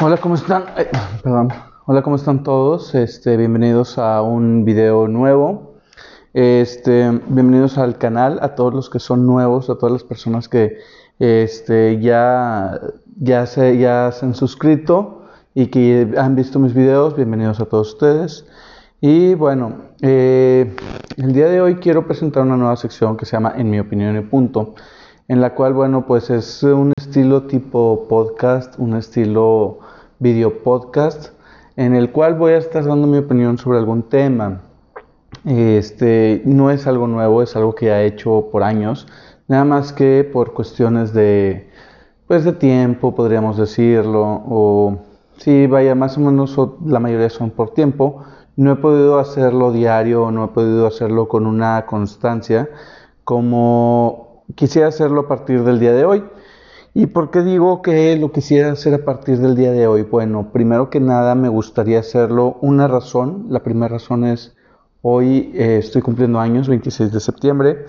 Hola, ¿cómo están? Perdón. Hola, ¿cómo están todos? Este, bienvenidos a un video nuevo. Este, bienvenidos al canal, a todos los que son nuevos, a todas las personas que este, ya, ya, se, ya se han suscrito y que han visto mis videos. Bienvenidos a todos ustedes. Y bueno, eh, el día de hoy quiero presentar una nueva sección que se llama En mi opinión y punto, en la cual, bueno, pues es un estilo tipo podcast, un estilo video podcast, en el cual voy a estar dando mi opinión sobre algún tema. Este no es algo nuevo, es algo que ya he hecho por años, nada más que por cuestiones de, pues de tiempo, podríamos decirlo, o sí, vaya, más o menos la mayoría son por tiempo no he podido hacerlo diario, no he podido hacerlo con una constancia como quisiera hacerlo a partir del día de hoy. ¿Y por qué digo que lo quisiera hacer a partir del día de hoy? Bueno, primero que nada me gustaría hacerlo una razón. La primera razón es hoy eh, estoy cumpliendo años, 26 de septiembre,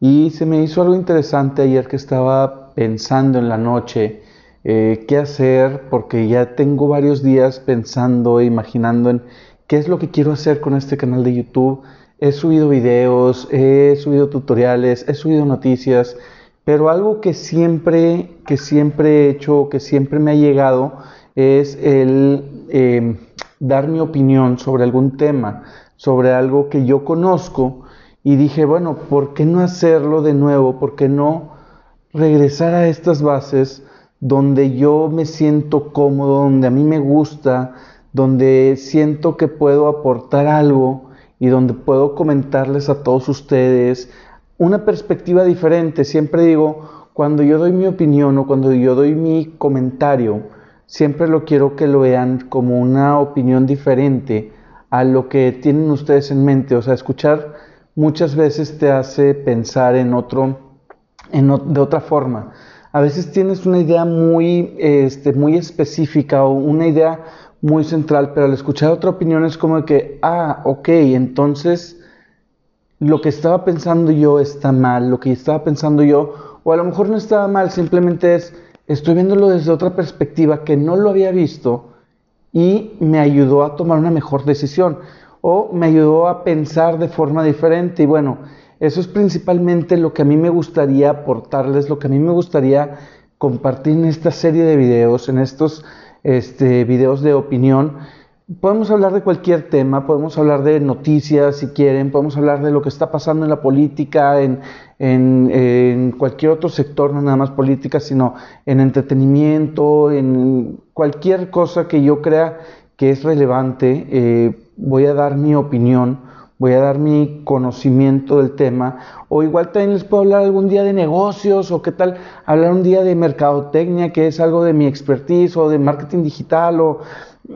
y se me hizo algo interesante ayer que estaba pensando en la noche eh, qué hacer, porque ya tengo varios días pensando, e imaginando en qué es lo que quiero hacer con este canal de YouTube. He subido videos, he subido tutoriales, he subido noticias, pero algo que siempre, que siempre he hecho, que siempre me ha llegado, es el em, dar mi opinión sobre algún tema, sobre algo que yo conozco. Y dije, bueno, ¿por qué no hacerlo de nuevo? ¿Por qué no regresar a estas bases donde yo me siento cómodo, donde a mí me gusta, donde siento que puedo aportar algo y donde puedo comentarles a todos ustedes una perspectiva diferente. Siempre digo, cuando yo doy mi opinión o cuando yo doy mi comentario, siempre lo quiero que lo vean como una opinión diferente a lo que tienen ustedes en mente. O sea, escuchar muchas veces te hace pensar en otro, en, de otra forma. A veces tienes una idea muy, este, muy específica o una idea muy central, pero al escuchar otra opinión es como que, ah, ok, entonces lo que estaba pensando yo está mal, lo que estaba pensando yo, o a lo mejor no estaba mal, simplemente es, estoy viéndolo desde otra perspectiva que no lo había visto y me ayudó a tomar una mejor decisión o me ayudó a pensar de forma diferente y bueno, eso es principalmente lo que a mí me gustaría aportarles, lo que a mí me gustaría compartir en esta serie de videos, en estos este, videos de opinión. Podemos hablar de cualquier tema, podemos hablar de noticias si quieren, podemos hablar de lo que está pasando en la política, en, cualquier otro sector, no nada más política, sino en entretenimiento, en cualquier cosa que yo crea que es relevante. Eh, voy a dar mi opinión voy a dar mi conocimiento del tema, o igual también les puedo hablar algún día de negocios, o qué tal hablar un día de mercadotecnia, que es algo de mi expertise, o de marketing digital, o,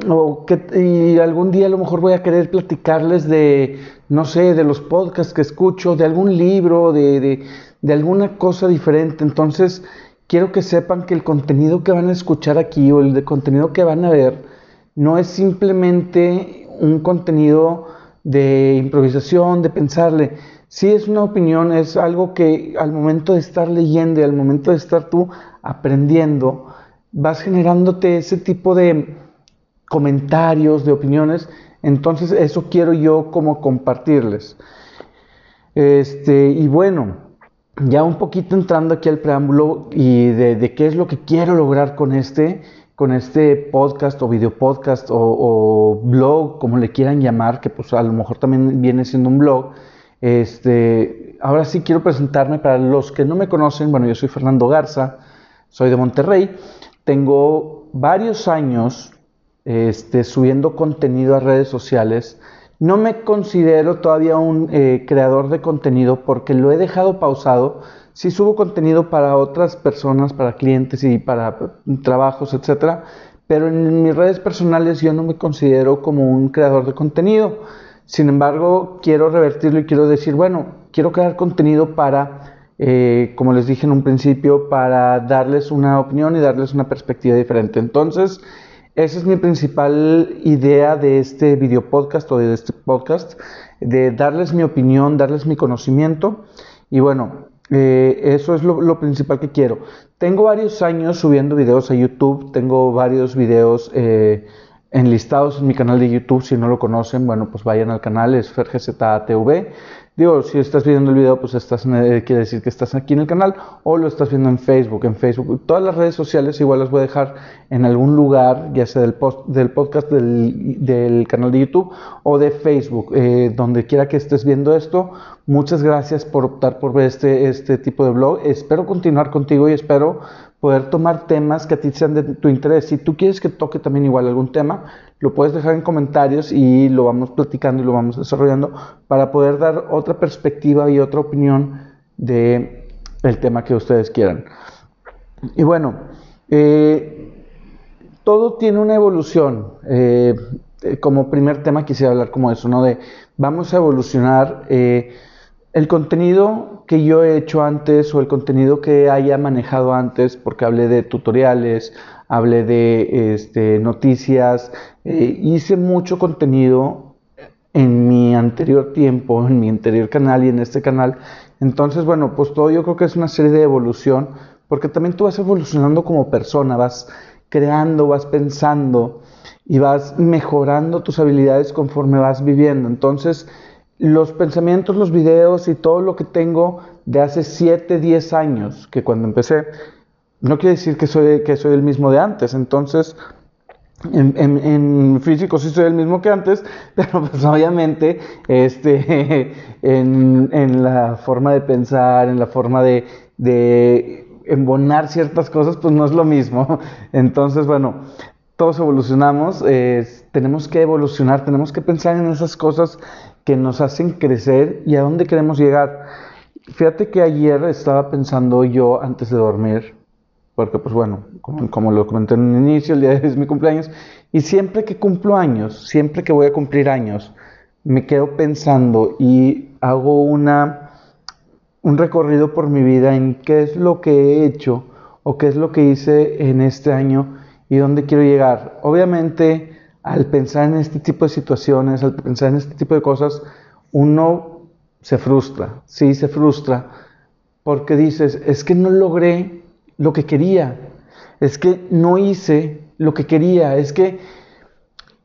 o que, y algún día a lo mejor voy a querer platicarles de, no sé, de los podcasts que escucho, de algún libro, de, de, de alguna cosa diferente. Entonces, quiero que sepan que el contenido que van a escuchar aquí, o el de contenido que van a ver, no es simplemente un contenido de improvisación, de pensarle. Si es una opinión, es algo que al momento de estar leyendo y al momento de estar tú aprendiendo, vas generándote ese tipo de comentarios, de opiniones. Entonces eso quiero yo como compartirles. Este, y bueno, ya un poquito entrando aquí al preámbulo y de, de qué es lo que quiero lograr con este, con este podcast o video podcast o, blog, como le quieran llamar, que pues a lo mejor también viene siendo un blog. Este, ahora sí quiero presentarme para los que no me conocen. Bueno, yo soy Fernando Garza, soy de Monterrey. Tengo varios años este, subiendo contenido a redes sociales. No me considero todavía un eh, creador de contenido porque lo he dejado pausado si subo contenido para otras personas, para clientes y para trabajos, etcétera, pero en mis redes personales yo no me considero como un creador de contenido. Sin embargo, quiero revertirlo y quiero decir, bueno, quiero crear contenido para, eh, como les dije en un principio, para darles una opinión y darles una perspectiva diferente. Entonces, esa es mi principal idea de este video podcast o de este podcast, de darles mi opinión, darles mi conocimiento. Y bueno, Eh, eso es lo, principal que quiero. Tengo varios años subiendo videos a YouTube, tengo varios videos eh, enlistados en mi canal de YouTube. Si no lo conocen, bueno, pues vayan al canal, es FerGZATV. Digo, si estás viendo el video, pues estás, eh, quiere decir que estás aquí en el canal o lo estás viendo en Facebook. En Facebook, todas las redes sociales igual las voy a dejar en algún lugar, ya sea del, post, del podcast del, canal de YouTube o de Facebook, eh, donde quiera que estés viendo esto. Muchas gracias por optar por ver este, este tipo de blog. Espero continuar contigo y espero poder tomar temas que a ti sean de tu interés. Si tú quieres que toque también igual algún tema, lo puedes dejar en comentarios y lo vamos platicando y lo vamos desarrollando para poder dar otra perspectiva y otra opinión de el tema que ustedes quieran. Y bueno, eh, todo tiene una evolución. Eh, como primer tema quisiera hablar como eso, ¿no? De vamos a evolucionar. Eh, el contenido que yo he hecho antes o el contenido que haya manejado antes, porque hablé de tutoriales, hablé de este, noticias, eh, hice mucho contenido en mi anterior tiempo, en mi anterior canal y en este canal. Entonces, bueno, pues todo yo creo que es una serie de evolución, porque también tú vas evolucionando como persona, vas creando, vas pensando y vas mejorando tus habilidades conforme vas viviendo. Entonces, los pensamientos, los videos y todo lo que tengo de hace 7, 10 años, que cuando empecé, no quiere decir que soy, que soy el mismo de antes. Entonces, en, físico sí soy el mismo que antes, pero pues obviamente este, en, la forma de pensar, en la forma de, de embonar ciertas cosas, pues no es lo mismo. Entonces, bueno, todos evolucionamos, tenemos que evolucionar, tenemos que pensar en esas cosas que nos hacen crecer y a dónde queremos llegar. Fíjate que ayer estaba pensando yo antes de dormir, porque pues bueno, como, lo comenté en un inicio, el día de hoy es mi cumpleaños, y siempre que cumplo años, siempre que voy a cumplir años, me quedo pensando y hago una, un recorrido por mi vida en qué es lo que he hecho o qué es lo que hice en este año y dónde quiero llegar. Obviamente, al pensar en este tipo de situaciones, al pensar en este tipo de cosas, uno se frustra, sí, se frustra, porque dices, es que no logré lo que quería, es que no hice lo que quería, es que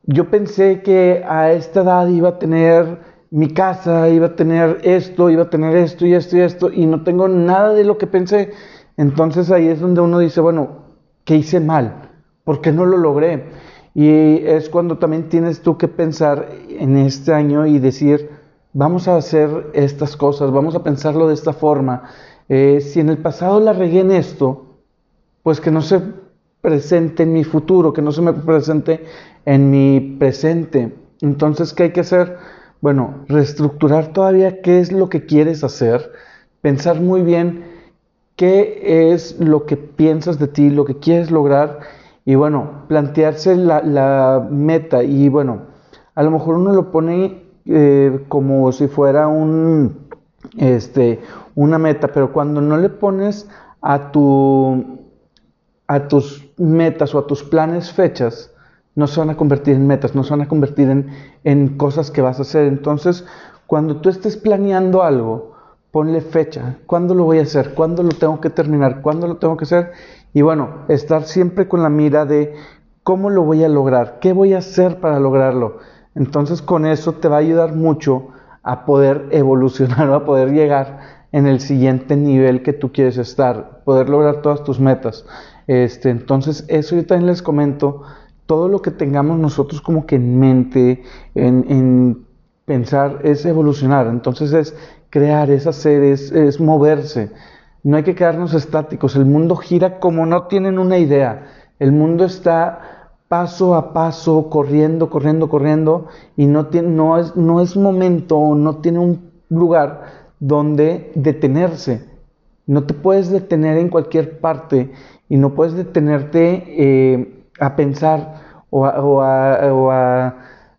yo pensé que a esta edad iba a tener mi casa, iba a tener esto, iba a tener esto y esto y esto, y no tengo nada de lo que pensé. Entonces ahí es donde uno dice, bueno, ¿qué hice mal? ¿Por qué no lo logré? Y es cuando también tienes tú que pensar en este año y decir, vamos a hacer estas cosas, vamos a pensarlo de esta forma. Eh, si en el pasado la regué en esto, pues que no se presente en mi futuro, que no se me presente en mi presente. Entonces, ¿qué hay que hacer? Bueno, reestructurar todavía qué es lo que quieres hacer, pensar muy bien qué es lo que piensas de ti, lo que quieres lograr y bueno, plantearse la, meta y bueno, a lo mejor uno lo pone eh, como si fuera un, este, una meta, pero cuando no le pones a, tu, a tus metas o a tus planes fechas, no se van a convertir en metas, no se van a convertir en, en cosas que vas a hacer. Entonces, cuando tú estés planeando algo, ponle fecha, cuándo lo voy a hacer, cuándo lo tengo que terminar, cuándo lo tengo que hacer y bueno, estar siempre con la mira de cómo lo voy a lograr, qué voy a hacer para lograrlo. Entonces con eso te va a ayudar mucho a poder evolucionar o a poder llegar en el siguiente nivel que tú quieres estar, poder lograr todas tus metas. Este, entonces eso yo también les comento, todo lo que tengamos nosotros como que en mente, en, en pensar, es evolucionar. Entonces es crear, es hacer, es, es moverse. No hay que quedarnos estáticos. El mundo gira como no tienen una idea. El mundo está paso a paso, corriendo, corriendo, corriendo, y no, tiene, no, es, no es momento, no tiene un lugar donde detenerse. No te puedes detener en cualquier parte y no puedes detenerte eh, a pensar o o a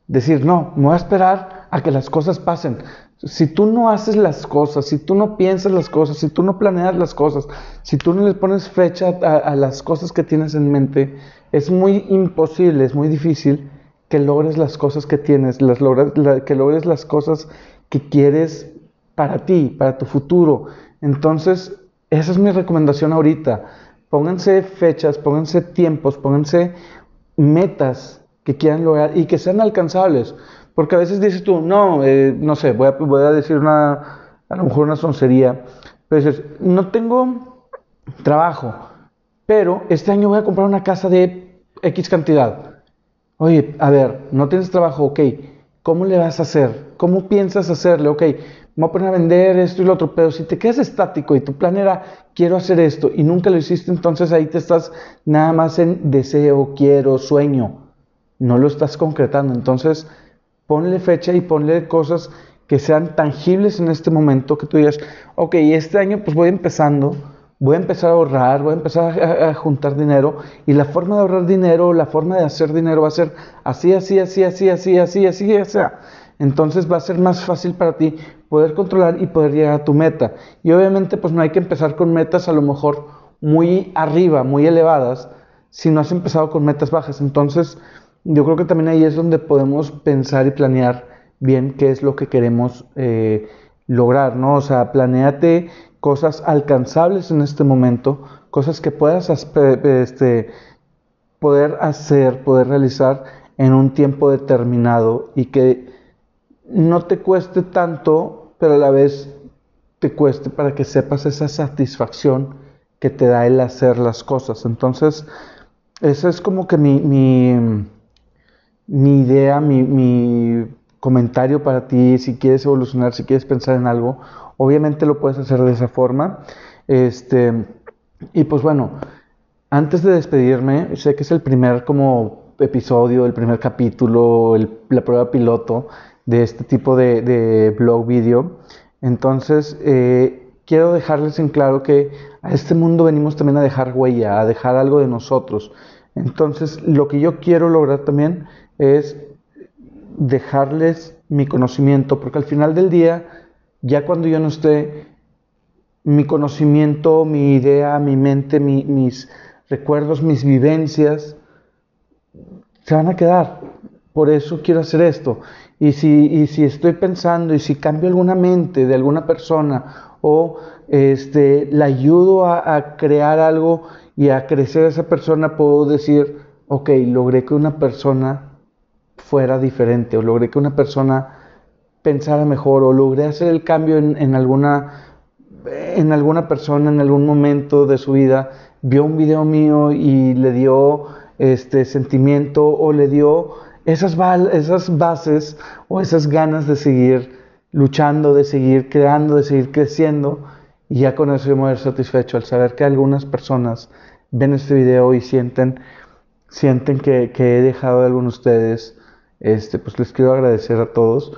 decir, no, me voy a esperar a que las cosas pasen. Si tú no haces las cosas, si tú no piensas las cosas, si tú no planeas las cosas, si tú no le pones fecha a, las cosas que tienes en mente, es muy imposible, es muy difícil que logres las cosas que tienes, las que logres las cosas que quieres para ti, para tu futuro. Entonces, esa es mi recomendación ahorita. Pónganse fechas, pónganse tiempos, pónganse metas que quieran lograr y que sean alcanzables. Porque a veces dices tú, no, eh, no sé, voy a, voy a decir una, a lo mejor una soncería, pero dices, no tengo trabajo, pero este año voy a comprar una casa de X cantidad. Oye, a ver, no tienes trabajo, ok, ¿cómo le vas a hacer? ¿Cómo piensas hacerle? Ok, me voy a poner a vender esto y lo otro, pero si te quedas estático y tu plan era, quiero hacer esto y nunca lo hiciste, entonces ahí te estás nada más en deseo, quiero, sueño, no lo estás concretando. Entonces, ponle fecha y ponle cosas que sean tangibles en este momento, que tú digas, ok, este año pues voy empezando, voy a empezar a ahorrar, voy a empezar a, juntar dinero y la forma de ahorrar dinero, la forma de hacer dinero va a ser así, así, así, así, así, así, así, así. Entonces va a ser más fácil para ti poder controlar y poder llegar a tu meta. Y obviamente pues no hay que empezar con metas a lo mejor muy arriba, muy elevadas, si no has empezado con metas bajas. Entonces yo creo que también ahí es donde podemos pensar y planear bien qué es lo que queremos eh, lograr, ¿no? O sea, planéate cosas alcanzables en este momento, cosas que puedas este, poder hacer, poder realizar en un tiempo determinado y que no te cueste tanto, pero a la vez te cueste para que sepas esa satisfacción que te da el hacer las cosas. Entonces, ese es como que mi, idea, mi comentario para ti, si quieres evolucionar, si quieres pensar en algo, obviamente lo puedes hacer de esa forma. Este, y pues bueno, antes de despedirme, sé que es el primer como episodio, el primer capítulo, la prueba piloto de este tipo de, blog video. Entonces, eh, quiero dejarles en claro que a este mundo venimos también a dejar huella, a dejar algo de nosotros. Entonces, lo que yo quiero lograr también es dejarles mi conocimiento, porque al final del día, ya cuando yo no esté, mi conocimiento, mi idea, mi mente, mis recuerdos, mis vivencias, se van a quedar. Por eso quiero hacer esto. Y si, y si estoy pensando y si cambio alguna mente de alguna persona o este, la ayudo a, a crear algo y a crecer a esa persona, puedo decir, ok, logré que una persona fuera diferente o logré que una persona pensara mejor o logré hacer el cambio en, alguna en alguna persona en algún momento de su vida vio un video mío y le dio este sentimiento o le dio esas, esas bases o esas ganas de seguir luchando, de seguir creando, de seguir creciendo y ya con eso yo me voy satisfecho al saber que algunas personas ven este video y sienten sienten que, que he dejado a algunos de ustedes este, pues les quiero agradecer a todos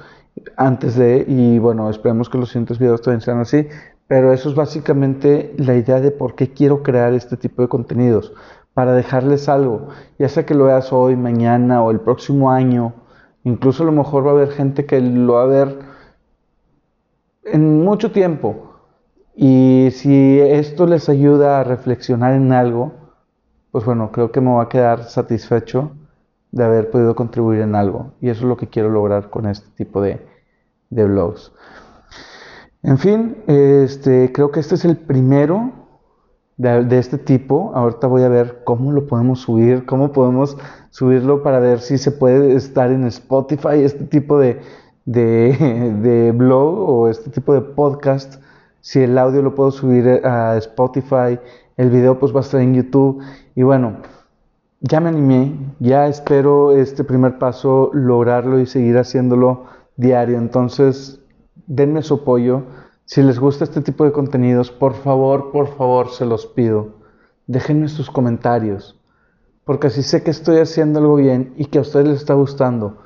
antes de, y bueno, esperemos que los siguientes videos también sean así, pero eso es básicamente la idea de por qué quiero crear este tipo de contenidos, para dejarles algo, ya sea que lo veas hoy, mañana o el próximo año, incluso a lo mejor va a haber gente que lo va a ver en mucho tiempo, y si esto les ayuda a reflexionar en algo, pues bueno, creo que me va a quedar satisfecho de haber podido contribuir en algo. Y eso es lo que quiero lograr con este tipo de, de blogs. En fin, este, creo que este es el primero de, este tipo. Ahorita voy a ver cómo lo podemos subir, cómo podemos subirlo para ver si se puede estar en Spotify, este tipo de, de, de blog o este tipo de podcast. Si el audio lo puedo subir a Spotify, el video pues va a estar en YouTube. Y bueno, ya me animé, ya espero este primer paso lograrlo y seguir haciéndolo diario. Entonces, denme su apoyo. Si les gusta este tipo de contenidos, por favor, por favor, se los pido. Déjenme sus comentarios, porque así sé que estoy haciendo algo bien y que a ustedes les está gustando.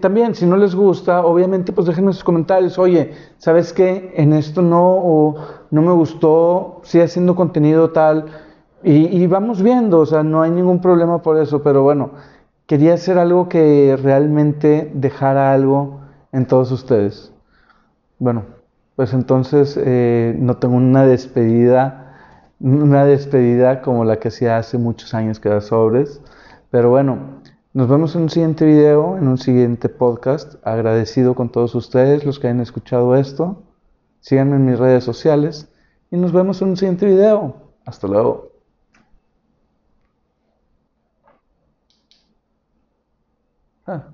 También, si no les gusta, obviamente, pues déjenme sus comentarios. Oye, ¿sabes qué? En esto no, o no me gustó, sigue haciendo contenido tal y, vamos viendo, o sea, no hay ningún problema por eso, pero bueno, quería hacer algo que realmente dejara algo en todos ustedes. Bueno, pues entonces eh, no tengo una despedida, una despedida como la que hacía hace muchos años que era sobres, pero bueno, nos vemos en un siguiente video, en un siguiente podcast. Agradecido con todos ustedes, los que hayan escuchado esto. Síganme en mis redes sociales. y nos vemos en un siguiente video. Hasta luego. Ah.